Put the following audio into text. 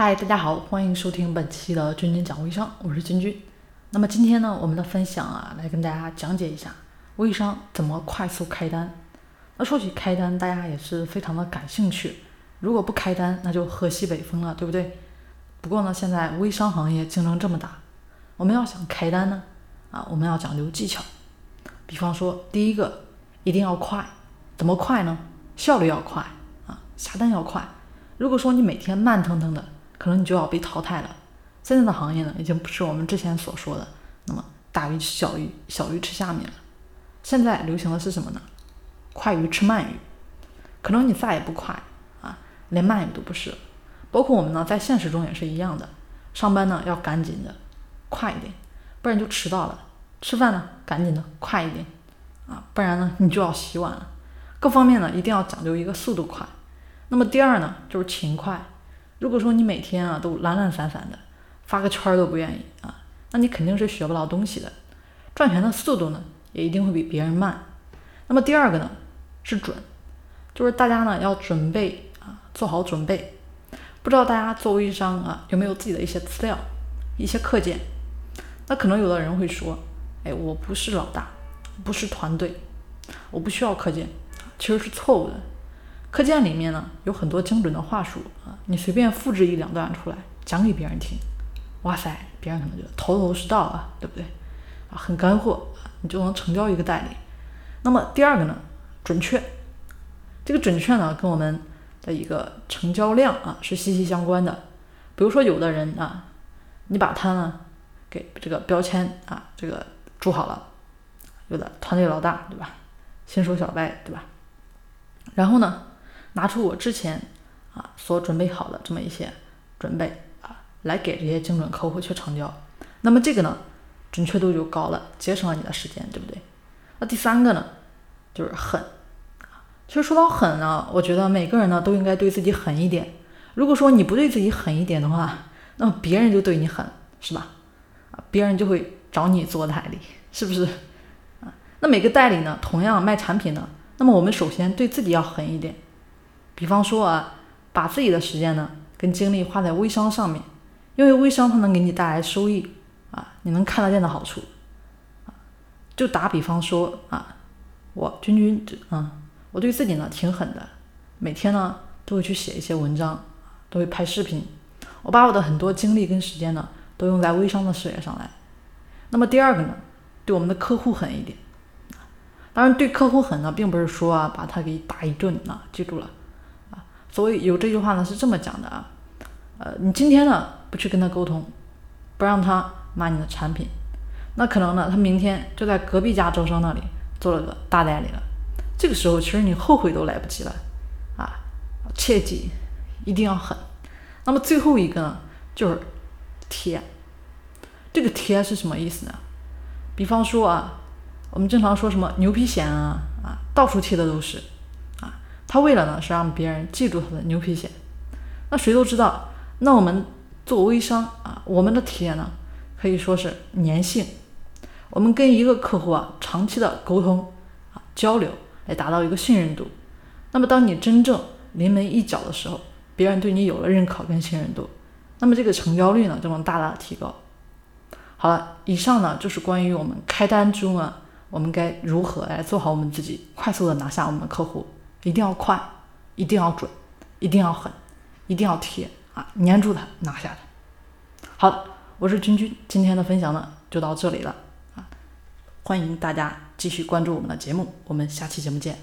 嗨，大家好，欢迎收听本期的君君讲微商，我是君君。那么今天呢，我们的分享啊，来跟大家讲解一下微商怎么快速开单。那说起开单，大家也是非常的感兴趣。如果不开单，那就喝西北风了，对不对？不过呢，现在微商行业竞争这么大，我们要想开单呢，啊，我们要讲究技巧。比方说，第一个一定要快，怎么快呢？效率要快啊，下单要快。如果说你每天慢腾腾的，可能你就要被淘汰了。现在的行业呢，已经不是我们之前所说的那么大鱼吃小鱼，小鱼吃下面了。现在流行的是什么呢？快鱼吃慢鱼。可能你再也不快啊，连慢鱼都不是。包括我们呢，在现实中也是一样的。上班呢要赶紧的，快一点，不然就迟到了。吃饭呢赶紧的，快一点啊，不然呢你就要洗碗了。各方面呢一定要讲究一个速度快。那么第二呢就是勤快。如果说你每天啊都懒懒散散的，发个圈都不愿意啊，那你肯定是学不到东西的，赚钱的速度呢也一定会比别人慢。那么第二个呢是准，就是大家呢要准备啊做好准备。不知道大家做微商啊有没有自己的一些资料、一些课件？那可能有的人会说，哎，我不是老大，不是团队，我不需要课件，其实是错误的。课件里面呢有很多精准的话术啊，你随便复制一两段出来讲给别人听，哇塞，别人可能就头头是道啊，对不对？啊，很干货，你就能成交一个代理。那么第二个呢，准确，这个准确呢跟我们的一个成交量啊是息息相关的。比如说有的人啊，你把他呢给这个标签啊这个注好了，有的团队老大对吧？新手小白对吧？然后呢？拿出我之前啊所准备好的这么一些准备啊，来给这些精准客户去成交，那么这个呢准确度就高了，节省了你的时间，对不对？那第三个呢就是狠。其实说到狠呢，我觉得每个人呢都应该对自己狠一点。如果说你不对自己狠一点的话，那么别人就对你狠，是吧？啊，别人就会找你做代理，是不是？啊，那每个代理呢，同样卖产品呢，那么我们首先对自己要狠一点。比方说啊，把自己的时间呢跟精力花在微商上面，因为微商它能给你带来收益啊，你能看得见的好处。就打比方说啊，我君君啊，我对自己呢挺狠的，每天呢都会去写一些文章，都会拍视频，我把我的很多精力跟时间呢都用在微商的事业上来。那么第二个呢，对我们的客户狠一点，当然对客户狠呢，并不是说啊把他给打一顿啊，记住了。所以有这句话呢是这么讲的啊，呃，你今天呢不去跟他沟通，不让他买你的产品，那可能呢他明天就在隔壁家招商那里做了个大代理了，这个时候其实你后悔都来不及了啊！切记一定要狠。那么最后一个呢就是贴，这个贴是什么意思呢？比方说啊，我们经常说什么牛皮癣啊啊，到处贴的都是。他为了呢是让别人记住他的牛皮癣，那谁都知道，那我们做微商啊，我们的体验呢可以说是粘性，我们跟一个客户啊长期的沟通啊交流，来达到一个信任度。那么当你真正临门一脚的时候，别人对你有了认可跟信任度，那么这个成交率呢就能大大的提高。好了，以上呢就是关于我们开单中啊，我们该如何来做好我们自己，快速的拿下我们的客户。一定要快，一定要准，一定要狠，一定要贴啊！粘住它，拿下它。好的，我是君君，今天的分享呢就到这里了啊！欢迎大家继续关注我们的节目，我们下期节目见。